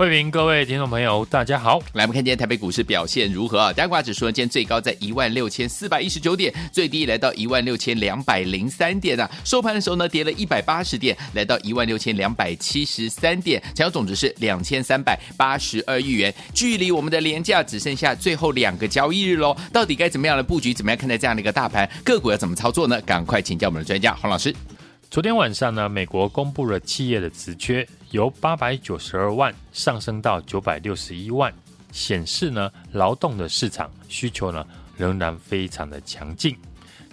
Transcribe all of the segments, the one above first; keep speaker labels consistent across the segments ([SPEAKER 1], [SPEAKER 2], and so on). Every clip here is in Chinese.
[SPEAKER 1] 慧平，各位听众朋友，大家好。
[SPEAKER 2] 来，我们看今天台北股市表现如何啊？加权指数，今天最高在一万六千四百一十九点，最低来到一万六千两百零三点啊。收盘的时候呢，跌了一百八十点，来到一万六千两百七十三点，成交总值是两千三百八十二亿元。距离我们的连假只剩下最后两个交易日喽，到底该怎么样的布局？怎么样看待这样的一个大盘？个股要怎么操作呢？赶快请教我们的专家洪老师。
[SPEAKER 1] 昨天晚上呢，美国公布了企业的职缺，由八百九十二万上升到九百六十一万，显示呢，劳动的市场需求呢仍然非常的强劲。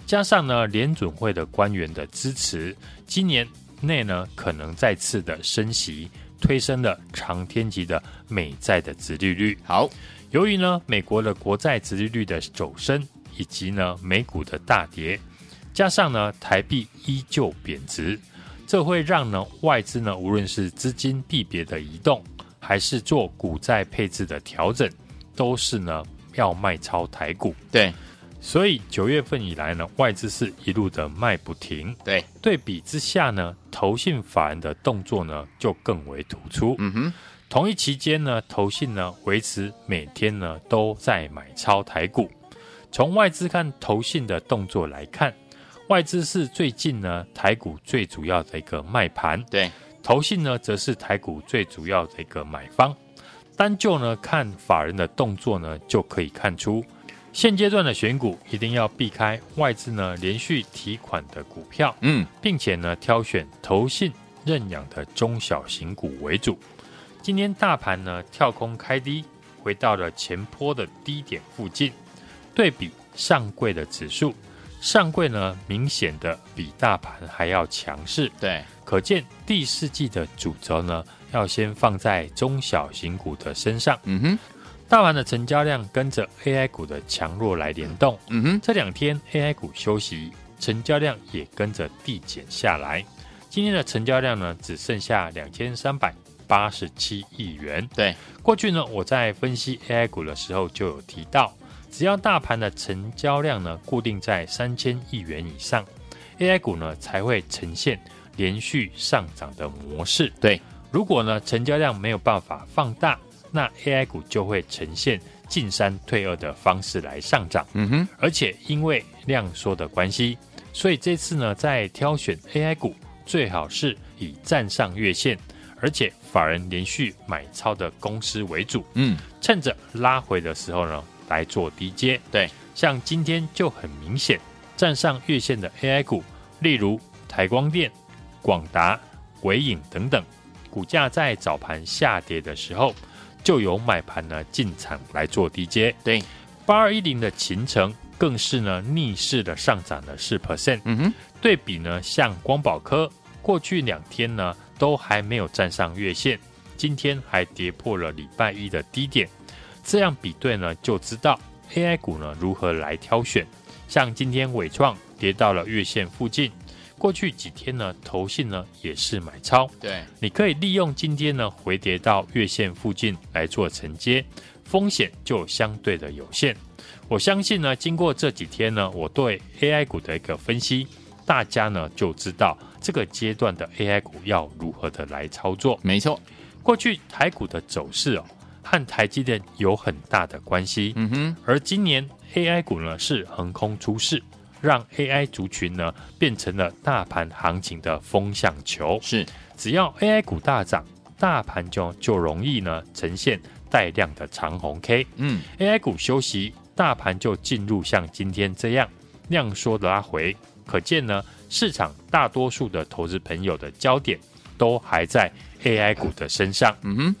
[SPEAKER 1] 加上呢，联准会的官员的支持，今年内呢可能再次的升息，推升了长天期的美债的殖利率。
[SPEAKER 2] 好，
[SPEAKER 1] 由于呢美国的国债殖利率的走升，以及呢美股的大跌。加上呢，台币依旧贬值，这会让呢外资呢，无论是资金币别的移动，还是做股债配置的调整，都是呢要卖超台股。
[SPEAKER 2] 对，
[SPEAKER 1] 所以九月份以来呢，外资是一路的卖不停。
[SPEAKER 2] 对，
[SPEAKER 1] 对比之下呢，投信法人的动作呢就更为突出。
[SPEAKER 2] 嗯哼，
[SPEAKER 1] 同一期间呢，投信呢维持每天呢都在买超台股。从外资看投信的动作来看。外资是最近呢台股最主要的一个卖盘，
[SPEAKER 2] 对，
[SPEAKER 1] 投信呢则是台股最主要的一个买方。单就呢看法人的动作呢，就可以看出，现阶段的选股一定要避开外资呢连续提款的股票，
[SPEAKER 2] 嗯，
[SPEAKER 1] 并且呢挑选投信认养的中小型股为主。今天大盘呢跳空开低，回到了前坡的低点附近，对比上柜的指数。上柜呢，明显的比大盘还要强势，
[SPEAKER 2] 对，
[SPEAKER 1] 可见第四季的主轴呢，要先放在中小型股的身上。
[SPEAKER 2] 嗯哼，
[SPEAKER 1] 大盘的成交量跟着 AI 股的强弱来联动。
[SPEAKER 2] 嗯哼，
[SPEAKER 1] 这两天 AI 股休息，成交量也跟着递减下来。今天的成交量呢，只剩下两千三百八十七亿元。
[SPEAKER 2] 对，
[SPEAKER 1] 过去呢，我在分析 AI 股的时候就有提到。只要大盘的成交量呢固定在三千亿元以上，AI 股呢才会呈现连续上涨的模式。
[SPEAKER 2] 对，
[SPEAKER 1] 如果呢成交量没有办法放大，那 AI 股就会呈现进三退二的方式来上涨。
[SPEAKER 2] 嗯哼，
[SPEAKER 1] 而且因为量缩的关系，所以这次呢在挑选 AI 股，最好是以站上月线，而且法人连续买超的公司为主。
[SPEAKER 2] 嗯，
[SPEAKER 1] 趁着拉回的时候呢。来做低阶，
[SPEAKER 2] 对，
[SPEAKER 1] 像今天就很明显站上月线的 AI 股，例如台光电、广达、伟影等等，股价在早盘下跌的时候，就有买盘呢进场来做低阶。
[SPEAKER 2] 对，
[SPEAKER 1] 八二一零的秦城更是呢逆势的上涨了四 percent。
[SPEAKER 2] 嗯哼，
[SPEAKER 1] 对比呢像光宝科，过去两天呢都还没有站上月线，今天还跌破了礼拜一的低点。这样比对呢，就知道 AI 股呢如何来挑选。像今天伟创跌到了月线附近，过去几天呢，投信呢也是买超。
[SPEAKER 2] 对，
[SPEAKER 1] 你可以利用今天呢回跌到月线附近来做承接，风险就相对的有限。我相信呢，经过这几天呢，我对 AI 股的一个分析，大家呢就知道这个阶段的 AI 股要如何的来操作。
[SPEAKER 2] 没错，
[SPEAKER 1] 过去台股的走势哦。和台积电有很大的关系，
[SPEAKER 2] 嗯哼，
[SPEAKER 1] 而今年 AI 股呢是横空出世，让 AI 族群呢变成了大盘行情的风向球。
[SPEAKER 2] 是，
[SPEAKER 1] 只要 AI 股大涨，大盘就就容易呢呈现带量的长红 K。
[SPEAKER 2] 嗯
[SPEAKER 1] ，AI 股休息，大盘就进入像今天这样量缩的拉回，可见呢市场大多数的投资朋友的焦点都还在 AI 股的身上。
[SPEAKER 2] 嗯哼。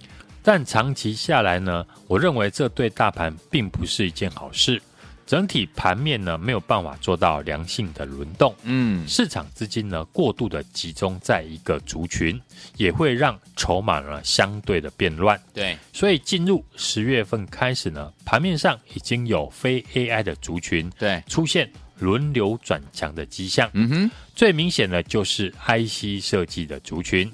[SPEAKER 1] 但长期下来呢，我认为这对大盘并不是一件好事。整体盘面呢没有办法做到良性的轮动，
[SPEAKER 2] 嗯，
[SPEAKER 1] 市场资金呢过度的集中在一个族群，也会让筹码呢相对的变乱。
[SPEAKER 2] 对，
[SPEAKER 1] 所以进入十月份开始呢，盘面上已经有非 AI 的族群
[SPEAKER 2] 对
[SPEAKER 1] 出现轮流转强的迹象。
[SPEAKER 2] 嗯哼，
[SPEAKER 1] 最明显的就是 IC 设计的族群。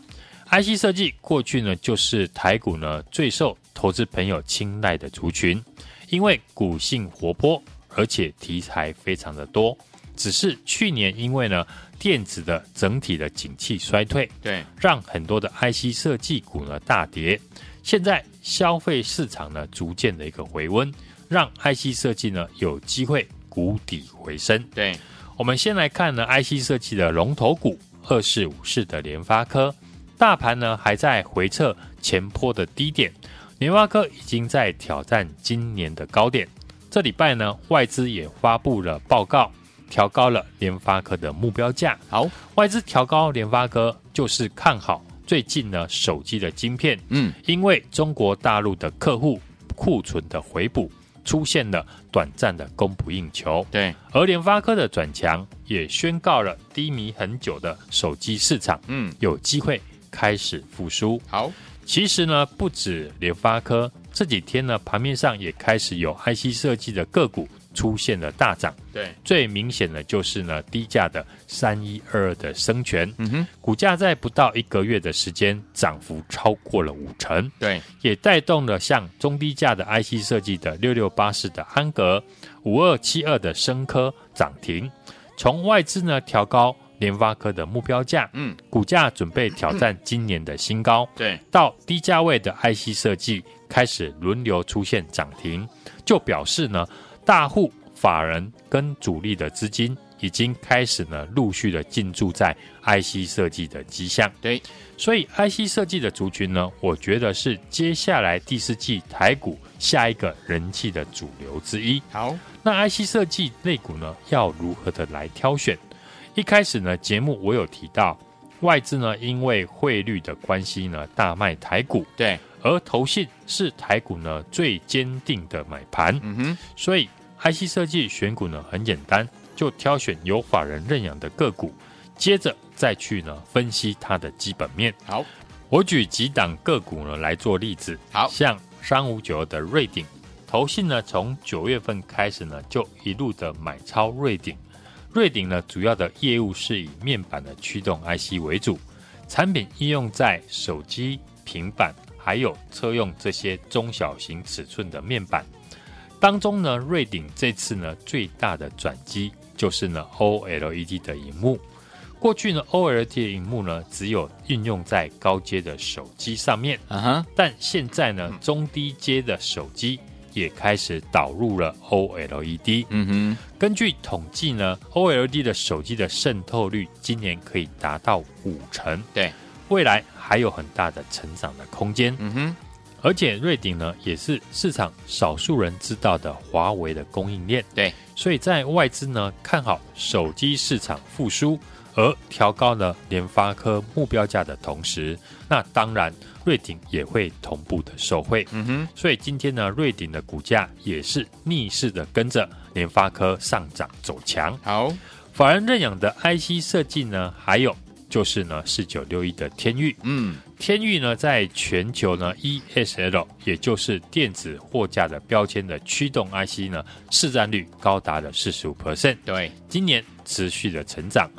[SPEAKER 1] IC 设计过去呢，就是台股呢最受投资朋友青睐的族群，因为股性活泼，而且题材非常的多。只是去年因为呢电子的整体的景气衰退，
[SPEAKER 2] 对，
[SPEAKER 1] 让很多的 IC 设计股呢大跌。现在消费市场呢逐渐的一个回温，让 IC 设计呢有机会谷底回升。
[SPEAKER 2] 对，
[SPEAKER 1] 我们先来看呢 IC 设计的龙头股二四五四的联发科。大盘呢还在回撤前坡的低点，联发科已经在挑战今年的高点。这礼拜呢，外资也发布了报告，调高了联发科的目标价。
[SPEAKER 2] 好，
[SPEAKER 1] 外资调高联发科就是看好最近呢手机的晶片，
[SPEAKER 2] 嗯，
[SPEAKER 1] 因为中国大陆的客户库存的回补出现了短暂的供不应求。
[SPEAKER 2] 对，
[SPEAKER 1] 而联发科的转强也宣告了低迷很久的手机市场，
[SPEAKER 2] 嗯，
[SPEAKER 1] 有机会。开始复苏。
[SPEAKER 2] 好，
[SPEAKER 1] 其实呢，不止联发科，这几天呢，盘面上也开始有 IC 设计的个股出现了大涨。
[SPEAKER 2] 对，
[SPEAKER 1] 最明显的就是呢，低价的三一二二的生全，
[SPEAKER 2] 嗯哼，
[SPEAKER 1] 股价在不到一个月的时间，涨幅超过了五成。
[SPEAKER 2] 对，
[SPEAKER 1] 也带动了像中低价的 IC 设计的六六八四的安格，五二七二的升科涨停。从外资呢调高。联发科的目标价，嗯，股价准备挑战今年的新高。
[SPEAKER 2] 对，
[SPEAKER 1] 到低价位的 IC 设计开始轮流出现涨停，就表示呢，大户法人跟主力的资金已经开始呢陆续的进驻在 IC 设计的迹象。
[SPEAKER 2] 对，
[SPEAKER 1] 所以 IC 设计的族群呢，我觉得是接下来第四季台股下一个人气的主流之一。
[SPEAKER 2] 好，
[SPEAKER 1] 那 IC 设计类股呢，要如何的来挑选？一开始呢，节目我有提到，外资呢因为汇率的关系呢，大卖台股，
[SPEAKER 2] 对，
[SPEAKER 1] 而投信是台股呢最坚定的买盘，
[SPEAKER 2] 嗯哼，所以
[SPEAKER 1] IC 设计选股呢很简单，就挑选有法人认养的个股，接着再去呢分析它的基本面。
[SPEAKER 2] 好，
[SPEAKER 1] 我举几档个股呢来做例子，
[SPEAKER 2] 好，
[SPEAKER 1] 像三五九二的瑞鼎，投信呢从九月份开始呢就一路的买超瑞鼎。瑞鼎呢，主要的业务是以面板的驱动 IC 为主，产品应用在手机、平板，还有车用这些中小型尺寸的面板当中呢。瑞鼎这次呢，最大的转机就是呢 OLED 的荧幕。过去呢 OLED 的荧幕呢，只有运用在高阶的手机上面，
[SPEAKER 2] 嗯哼，
[SPEAKER 1] 但现在呢，中低阶的手机。也开始导入了 OLED。嗯哼，根据统计呢，OLED 的手机的渗透率今年可以达到五成。
[SPEAKER 2] 对，
[SPEAKER 1] 未来还有很大的成长的空间。嗯哼，而且瑞鼎呢也是市场少数人知道的华为的供应链。
[SPEAKER 2] 对，
[SPEAKER 1] 所以在外资呢看好手机市场复苏，而调高了联发科目标价的同时，那当然。瑞鼎也会同步的受惠，嗯哼，所以今天呢，瑞鼎的股价也是逆势的跟着联发科上涨走强。
[SPEAKER 2] 好，
[SPEAKER 1] 法人认养的 IC 设计呢，还有就是呢，四九六一的天域，嗯，天域呢，在全球呢，ESL 也就是电子货架的标签的驱动 IC 呢，市占率高达了四十五 percent，
[SPEAKER 2] 对，
[SPEAKER 1] 今年持续的成长。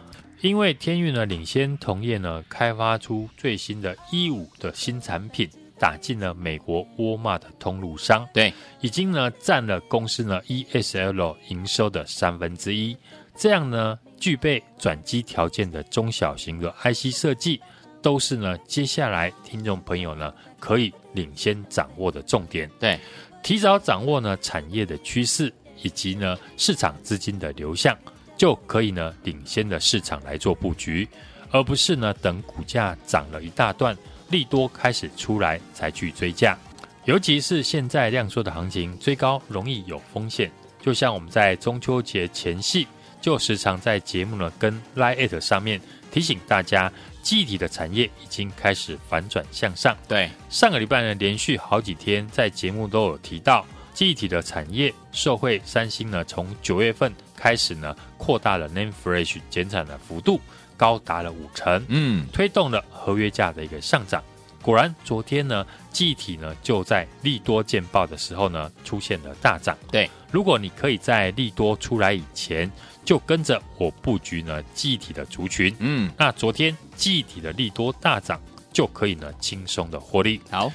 [SPEAKER 1] 因为天钰呢领先同业呢开发出最新的 E 五的新产品，打进了美国沃尔玛的通路商，
[SPEAKER 2] 对，
[SPEAKER 1] 已经呢占了公司呢 ESL 营收的三分之一。这样呢具备转机条件的中小型的 IC 设计，都是呢接下来听众朋友呢可以领先掌握的重点。
[SPEAKER 2] 对，
[SPEAKER 1] 提早掌握呢产业的趋势以及呢市场资金的流向。就可以呢，领先的市场来做布局，而不是呢等股价涨了一大段，利多开始出来才去追价。尤其是现在量缩的行情，追高容易有风险。就像我们在中秋节前夕，就时常在节目呢跟 Lite 上面提醒大家，记忆体的产业已经开始反转向上。
[SPEAKER 2] 对，上个礼拜呢连续好几天在节目都有提到。记忆体的产业受惠，三星呢从九月份开始呢扩大了 Name Flash 减产的幅度，高达了五成，嗯，推动了合约价的一个上涨。果然，昨天呢记忆体呢就在利多见报的时候呢出现了大涨。对，如果你可以在利多出来以前就跟着我布局呢记忆体的族群，嗯，那昨天记忆体的利多大涨。
[SPEAKER 1] 就可以呢轻松的获利。
[SPEAKER 2] 好，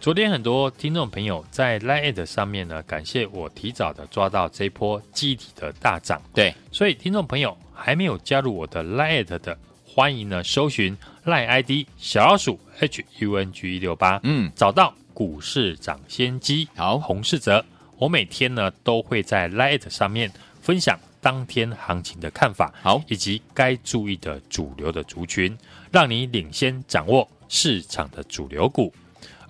[SPEAKER 1] 昨天很多听众朋友在 Line 上面呢，感谢我提早的抓到这波记忆体的大涨。
[SPEAKER 2] 对，
[SPEAKER 1] 所以听众朋友还没有加入我的 Line 的，欢迎呢搜寻 Line ID 小老鼠 H U N G 一六八，嗯，找到股市涨先机。好，洪世哲，我每天呢都会在 Line 上面分享。当天行情的看法，好，以及该注意的主流的族群，让你领先掌握市场的主流股。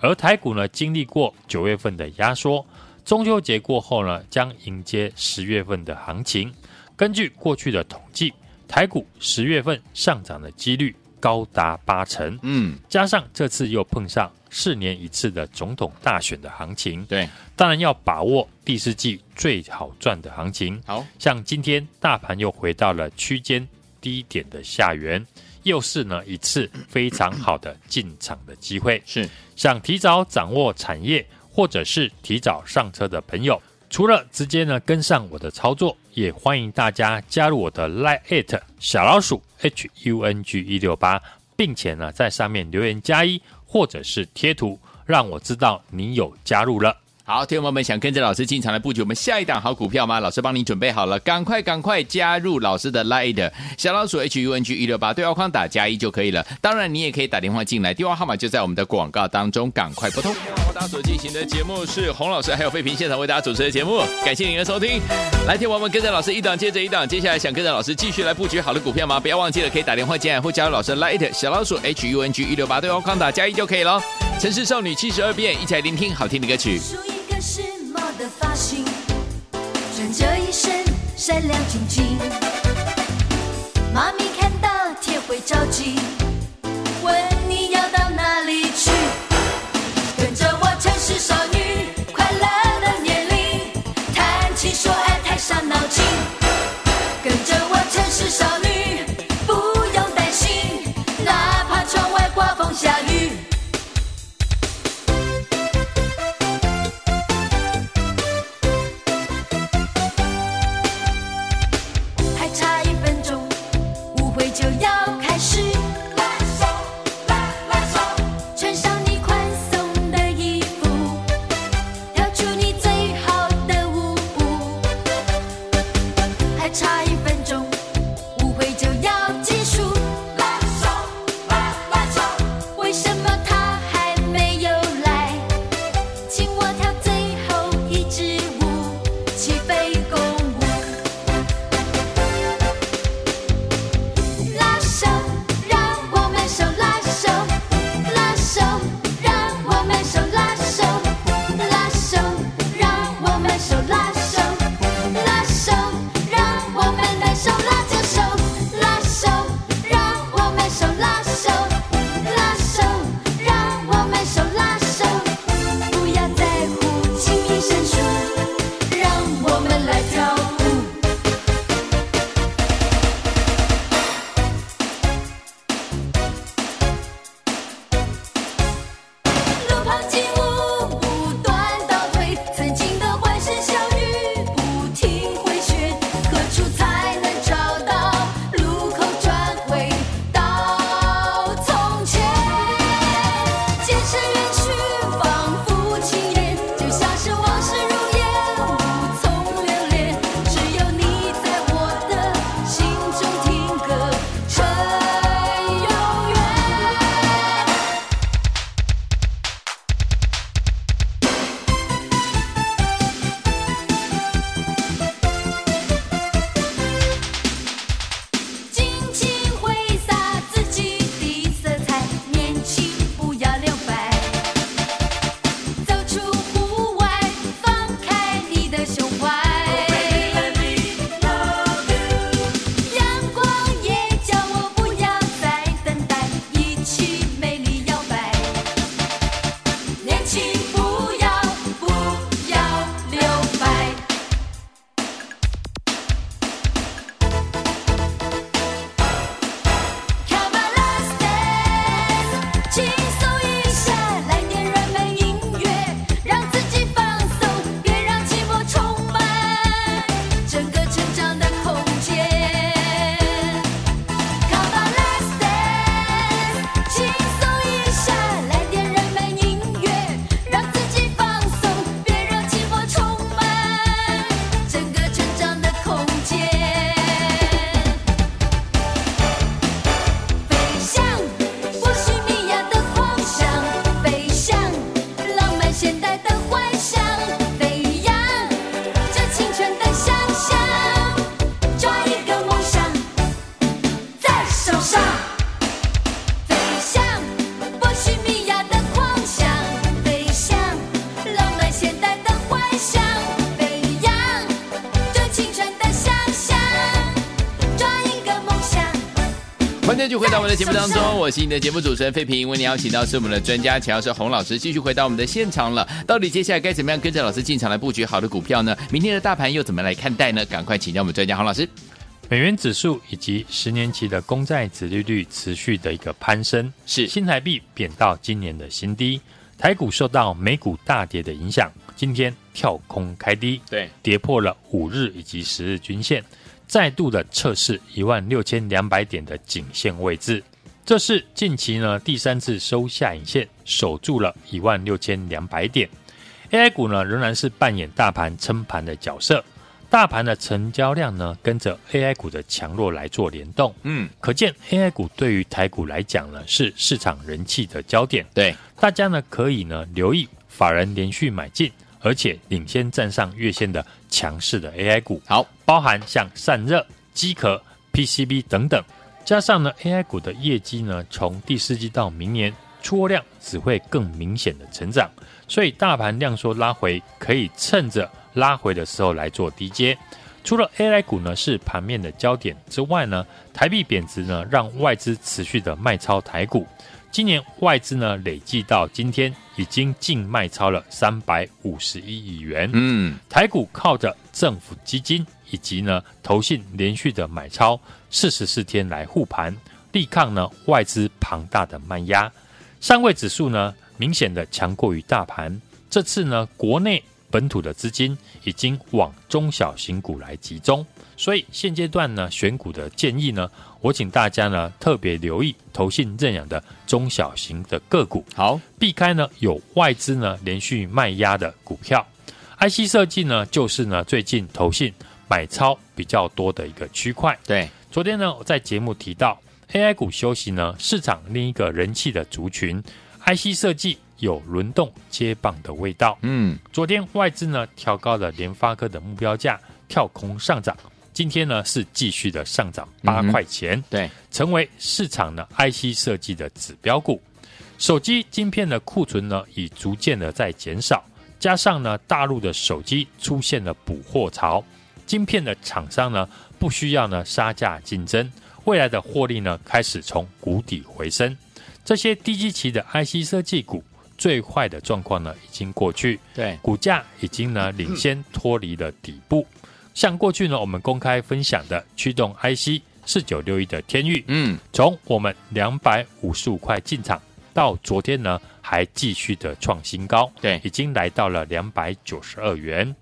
[SPEAKER 1] 而台股呢，经历过九月份的压缩，中秋节过后呢，将迎接十月份的行情。根据过去的统计，台股十月份上涨的几率高达八成。嗯，加上这次又碰上四年一次的总统大选的行情，对，当然要把握第四季最好赚的行情。好，像今天大盘又回到了区间低点的下缘，又是呢一次非常好的进场的机会。是，想提早掌握产业或者是提早上车的朋友，除了直接呢跟上我的操作，也欢迎大家加入我的 Line@ 小老鼠 H U N G 一六八，并且呢在上面留言加一。或者是贴图，让我知道你有加入了。
[SPEAKER 2] 好，听众朋友们想跟着老师进场来布局我们下一档好股票吗？老师帮你准备好了，赶快赶快加入老师的 Line 小老鼠 H U N G 一六八对话框打加一就可以了。当然，你也可以打电话进来，电话号码就在我们的广告当中，赶快拨通。大家所进行的节目是洪老师还有费平现场为大家主持的节目，感谢您的收听。来，听我们跟着老师一档接着一档，接下来想跟着老师继续来布局好的股票吗？不要忘记了，可以打电话进来或加入老师的 Line 小老鼠 H U N G 一六八对话框打加一就可以了。城市少女七十二变，一起来聆听好听的歌曲。
[SPEAKER 3] 的发型，穿着一身闪亮晶晶，妈咪看到天会着急，
[SPEAKER 2] 节目当中，我是你的节目主持人费平，为你邀请到是我们的专家，强势洪老师，继续回到我们的现场了。到底接下来该怎么样跟着老师进场来布局好的股票呢？明天的大盘又怎么来看待呢？赶快请教我们专家洪老师。
[SPEAKER 1] 美元指数以及十年期的公债殖利率持续的一个攀升，
[SPEAKER 2] 是
[SPEAKER 1] 新台币贬到今年的新低，台股受到美股大跌的影响，今天跳空开低，
[SPEAKER 2] 对，
[SPEAKER 1] 跌破了五日以及十日均线，再度的测试一万六千两百点的颈线位置，这是近期呢第三次收下影线，守住了一万六千两百点，AI 股呢仍然是扮演大盘撑盘的角色。大盘的成交量呢，跟着 AI 股的强弱来做联动。
[SPEAKER 2] 嗯，
[SPEAKER 1] 可见 AI 股对于台股来讲呢，是市场人气的焦点。
[SPEAKER 2] 对，
[SPEAKER 1] 大家呢可以呢留意法人连续买进，而且领先站上月线的强势的 AI 股。
[SPEAKER 2] 好，
[SPEAKER 1] 包含像散热、机壳、PCB 等等，加上呢 AI 股的业绩呢，从第四季到明年出货量只会更明显的成长，所以大盘量缩拉回，可以趁着。拉回的时候来做低接，除了 AI 股呢是盘面的焦点之外呢，台币贬值呢让外资持续的卖超台股。今年外资呢累计到今天已经净卖超了三百五十一亿元。
[SPEAKER 2] 嗯，
[SPEAKER 1] 台股靠着政府基金以及呢投信连续的买超，四十四天来护盘，力抗呢外资庞大的卖压。上位指数呢明显的强过于大盘。这次呢国内。本土的资金已经往中小型股来集中，所以现阶段呢，选股的建议呢，我请大家呢特别留意投信认养的中小型的个股，
[SPEAKER 2] 好，
[SPEAKER 1] 避开呢有外资呢连续卖压的股票。IC 设计呢，就是呢最近投信买超比较多的一个区块。
[SPEAKER 2] 对，
[SPEAKER 1] 昨天呢我在节目提到 AI 股休息呢，市场另一个人气的族群 IC 设计。有轮动接棒的味道。
[SPEAKER 2] 嗯，
[SPEAKER 1] 昨天外资呢调高了联发科的目标价，跳空上涨。今天呢是继续的上涨八块钱，
[SPEAKER 2] 嗯，对，
[SPEAKER 1] 成为市场呢 IC 设计的指标股。手机晶片的库存呢已逐渐的在减少，加上呢大陆的手机出现了补货潮，晶片的厂商呢不需要呢杀价竞争，未来的获利呢开始从谷底回升。这些低基期的 IC 设计股。最坏的状况呢，已经过去。
[SPEAKER 2] 对，
[SPEAKER 1] 股价已经呢领先脱离了底部。像过去呢，我们公开分享的驱动 IC 四九六一的天域，
[SPEAKER 2] 嗯，从
[SPEAKER 1] 我们两百五十五块进场，到昨天呢还继续的创新高。
[SPEAKER 2] 对，
[SPEAKER 1] 已经来到了两百九十二元。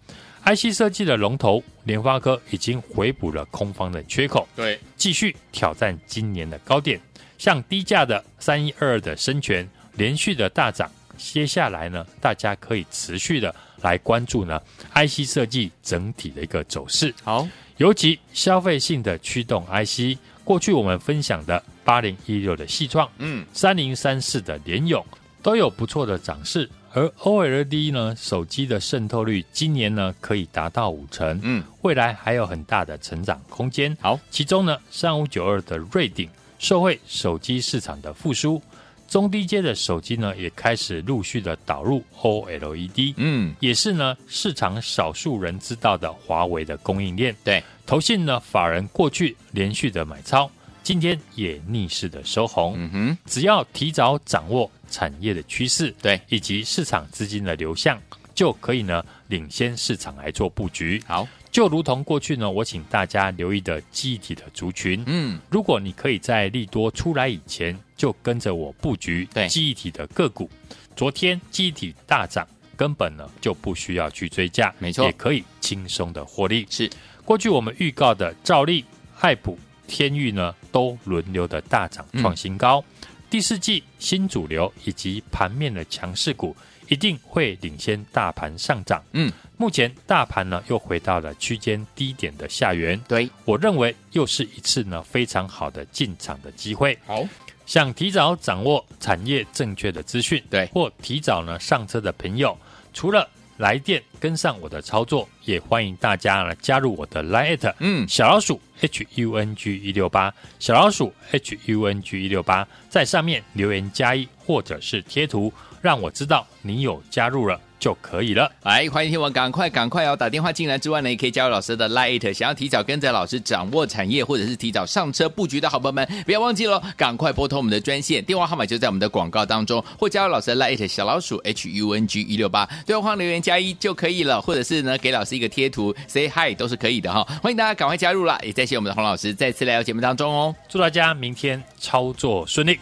[SPEAKER 1] IC 设计的龙头联发科已经回补了空方的缺口，
[SPEAKER 2] 对，
[SPEAKER 1] 继续挑战今年的高点。像低价的三一二二的生全，连续的大涨。接下来呢，大家可以持续的来关注呢，IC 设计整体的一个走势。
[SPEAKER 2] 好，
[SPEAKER 1] 尤其消费性的驱动 IC，过去我们分享的八零一六的矽创，嗯，三零三四的联咏，都有不错的涨势。而 OLED 呢，手机的渗透率今年呢可以达到五成，嗯，未来还有很大的成长空间。
[SPEAKER 2] 好，
[SPEAKER 1] 其中呢，三五九二的瑞鼎，受惠手机市场的复苏。中低阶的手机呢，也开始陆续的导入 OLED，嗯，也是呢市场少数人知道的华为的供应链。
[SPEAKER 2] 对，
[SPEAKER 1] 投信呢法人过去连续的买超，今天也逆势的收红。嗯哼，只要提早掌握产业的趋势，
[SPEAKER 2] 对，
[SPEAKER 1] 以及市场资金的流向，就可以呢领先市场来做布局。
[SPEAKER 2] 好。
[SPEAKER 1] 就如同过去呢，我请大家留意的记忆体的族群，嗯，如果你可以在利多出来以前就跟着我布局对记忆体的个股，昨天记忆体大涨，根本呢就不需要去追价，
[SPEAKER 2] 没错，
[SPEAKER 1] 也可以轻松的获利。
[SPEAKER 2] 是
[SPEAKER 1] 过去我们预告的兆利、爱普、天域呢，都轮流的大涨创新高，嗯、第四季新主流以及盘面的强势股。一定会领先大盘上涨。嗯，目前大盘呢又回到了区间低点的下缘。
[SPEAKER 2] 对，
[SPEAKER 1] 我认为又是一次呢非常好的进场的机会。
[SPEAKER 2] 好，
[SPEAKER 1] 想提早掌握产业正确的资讯，
[SPEAKER 2] 对，
[SPEAKER 1] 或提早呢上车的朋友，除了来电跟上我的操作，也欢迎大家呢加入我的 Line，嗯，小老鼠 H U N G 一六八，小老鼠 H U N G 一六八，在上面留言加一或者是贴图。让我知道你有加入了。就可以了。
[SPEAKER 2] 来，欢迎听我赶快赶快哦，打电话进来之外呢，也可以加入老师的 Lite，想要提早跟着老师掌握产业，或者是提早上车布局的好朋友们，不要忘记了，赶快拨通我们的专线，电话号码就在我们的广告当中，或加入老师的 Lite 小老鼠 H U N G 一六八，对话框留言加一就可以了，或者是呢给老师一个贴图 Say Hi 都是可以的哈，欢迎大家赶快加入了，也谢谢我们的洪老师再次来到节目当中哦，
[SPEAKER 1] 祝大家明天操作顺利。